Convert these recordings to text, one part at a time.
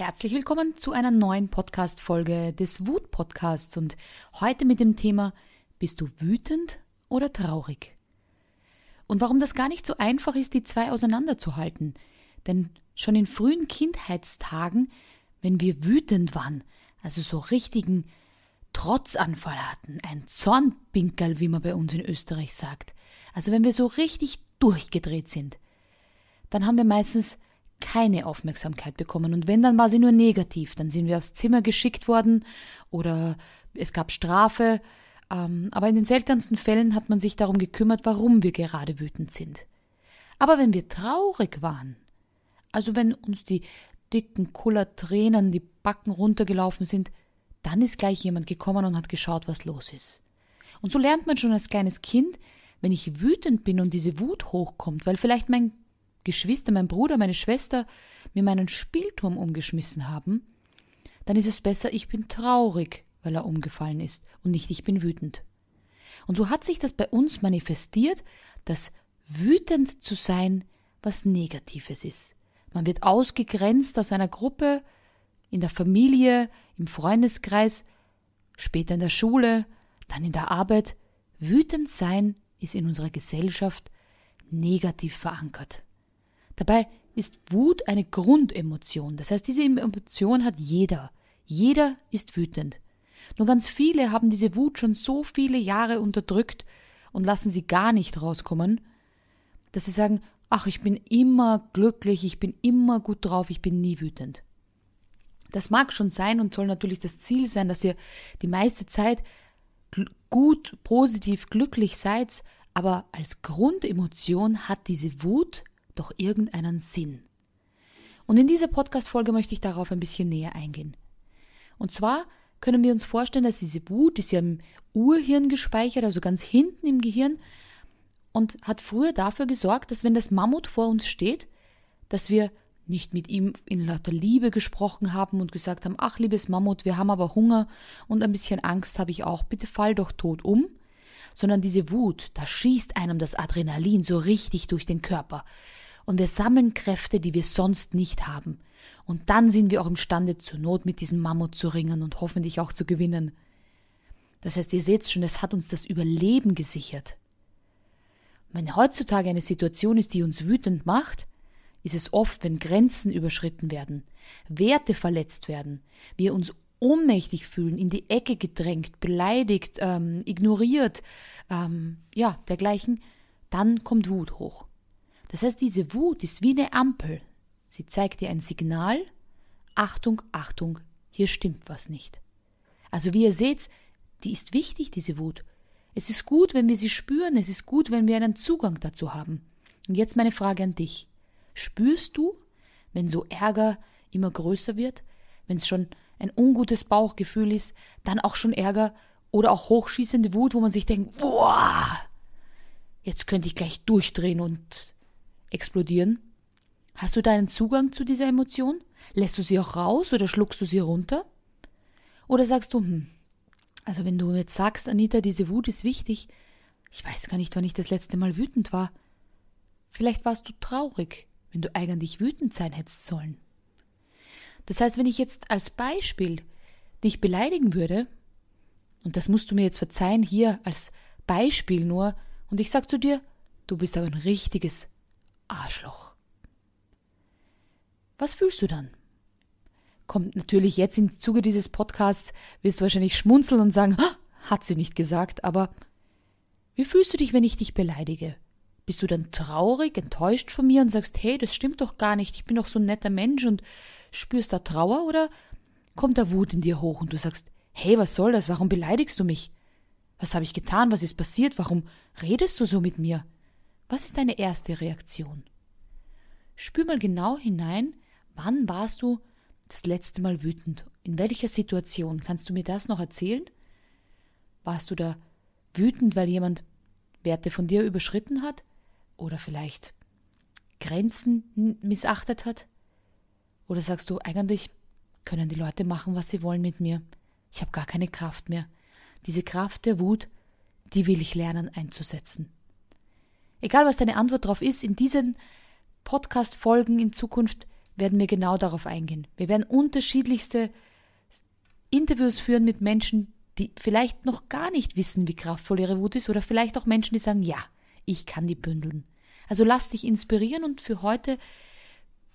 herzlich willkommen zu einer neuen Podcast-Folge des Wut-Podcasts und heute mit dem Thema Bist du wütend oder traurig? Und warum das gar nicht so einfach ist, die zwei auseinanderzuhalten. Denn schon in frühen Kindheitstagen, wenn wir wütend waren, also so richtigen Trotzanfall hatten, ein Zornpinkerl, wie man bei uns in Österreich sagt, also wenn wir so richtig durchgedreht sind, dann haben wir meistens keine Aufmerksamkeit bekommen. Und wenn, dann war sie nur negativ. Dann sind wir aufs Zimmer geschickt worden oder es gab Strafe. Ähm, aber in den seltensten Fällen hat man sich darum gekümmert, warum wir gerade wütend sind. Aber wenn wir traurig waren, also wenn uns die dicken Kullertränen die Backen runtergelaufen sind, dann ist gleich jemand gekommen und hat geschaut, was los ist. Und so lernt man schon als kleines Kind, wenn ich wütend bin und diese Wut hochkommt, weil vielleicht mein Geschwister, mein Bruder, meine Schwester mir meinen Spielturm umgeschmissen haben, dann ist es besser, ich bin traurig, weil er umgefallen ist und nicht ich bin wütend. Und so hat sich das bei uns manifestiert, dass wütend zu sein was Negatives ist. Man wird ausgegrenzt aus einer Gruppe, in der Familie, im Freundeskreis, später in der Schule, dann in der Arbeit. Wütend sein ist in unserer Gesellschaft negativ verankert. Dabei ist Wut eine Grundemotion. Das heißt, diese Emotion hat jeder. Jeder ist wütend. Nur ganz viele haben diese Wut schon so viele Jahre unterdrückt und lassen sie gar nicht rauskommen, dass sie sagen, ach, ich bin immer glücklich, ich bin immer gut drauf, ich bin nie wütend. Das mag schon sein und soll natürlich das Ziel sein, dass ihr die meiste Zeit gut, positiv, glücklich seid, aber als Grundemotion hat diese Wut doch irgendeinen Sinn. Und in dieser Podcast-Folge möchte ich darauf ein bisschen näher eingehen. Und zwar können wir uns vorstellen, dass diese Wut ist ja im Urhirn gespeichert, also ganz hinten im Gehirn, und hat früher dafür gesorgt, dass wenn das Mammut vor uns steht, dass wir nicht mit ihm in lauter Liebe gesprochen haben und gesagt haben, ach liebes Mammut, wir haben aber Hunger und ein bisschen Angst habe ich auch, bitte fall doch tot um, sondern diese Wut, da schießt einem das Adrenalin so richtig durch den Körper und wir sammeln Kräfte, die wir sonst nicht haben. Und dann sind wir auch imstande, zur Not mit diesem Mammut zu ringen und hoffentlich auch zu gewinnen. Das heißt, ihr seht schon, es hat uns das Überleben gesichert. Wenn heutzutage eine Situation ist, die uns wütend macht, ist es oft, wenn Grenzen überschritten werden, Werte verletzt werden, wir uns ohnmächtig fühlen, in die Ecke gedrängt, beleidigt, ähm, ignoriert, ähm, ja, dergleichen, dann kommt Wut hoch. Das heißt, diese Wut ist wie eine Ampel. Sie zeigt dir ein Signal, Achtung, Achtung, hier stimmt was nicht. Also wie ihr seht, die ist wichtig, diese Wut. Es ist gut, wenn wir sie spüren, es ist gut, wenn wir einen Zugang dazu haben. Und jetzt meine Frage an dich. Spürst du, wenn so Ärger immer größer wird, wenn es schon ein ungutes Bauchgefühl ist, dann auch schon Ärger oder auch hochschießende Wut, wo man sich denkt, boah, jetzt könnte ich gleich durchdrehen und explodieren? Hast du deinen Zugang zu dieser Emotion? Lässt du sie auch raus oder schluckst du sie runter? Oder sagst du, hm, also wenn du jetzt sagst, Anita, diese Wut ist wichtig, ich weiß gar nicht, wann ich das letzte Mal wütend war. Vielleicht warst du traurig, wenn du eigentlich wütend sein hättest sollen. Das heißt, wenn ich jetzt als Beispiel dich beleidigen würde, und das musst du mir jetzt verzeihen, hier als Beispiel nur, und ich sag zu dir, du bist aber ein richtiges Arschloch. Was fühlst du dann? Kommt natürlich jetzt im Zuge dieses Podcasts, wirst du wahrscheinlich schmunzeln und sagen, hat sie nicht gesagt, aber wie fühlst du dich, wenn ich dich beleidige? Bist du dann traurig, enttäuscht von mir und sagst, hey, das stimmt doch gar nicht, ich bin doch so ein netter Mensch und spürst da Trauer oder kommt da Wut in dir hoch und du sagst, hey, was soll das, warum beleidigst du mich? Was habe ich getan, was ist passiert, warum redest du so mit mir? Was ist deine erste Reaktion? Spür mal genau hinein, wann warst du das letzte Mal wütend? In welcher Situation? Kannst du mir das noch erzählen? Warst du da wütend, weil jemand Werte von dir überschritten hat? Oder vielleicht Grenzen missachtet hat? Oder sagst du, eigentlich können die Leute machen, was sie wollen mit mir? Ich habe gar keine Kraft mehr. Diese Kraft der Wut, die will ich lernen einzusetzen. Egal was deine Antwort darauf ist, in diesen Podcast-Folgen in Zukunft werden wir genau darauf eingehen. Wir werden unterschiedlichste Interviews führen mit Menschen, die vielleicht noch gar nicht wissen, wie kraftvoll ihre Wut ist, oder vielleicht auch Menschen, die sagen, ja, ich kann die bündeln. Also lass dich inspirieren und für heute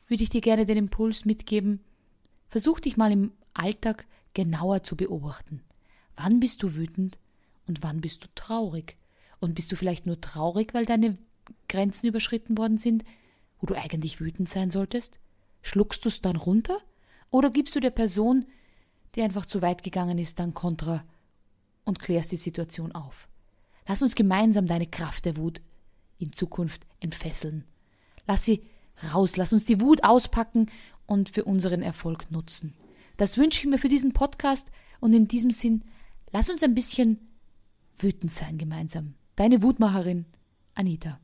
würde ich dir gerne den Impuls mitgeben, versuch dich mal im Alltag genauer zu beobachten. Wann bist du wütend und wann bist du traurig? Und bist du vielleicht nur traurig, weil deine Grenzen überschritten worden sind, wo du eigentlich wütend sein solltest? Schluckst du es dann runter? Oder gibst du der Person, die einfach zu weit gegangen ist, dann Kontra und klärst die Situation auf? Lass uns gemeinsam deine Kraft der Wut in Zukunft entfesseln. Lass sie raus, lass uns die Wut auspacken und für unseren Erfolg nutzen. Das wünsche ich mir für diesen Podcast und in diesem Sinn, lass uns ein bisschen wütend sein gemeinsam. Deine Wutmacherin, Anita.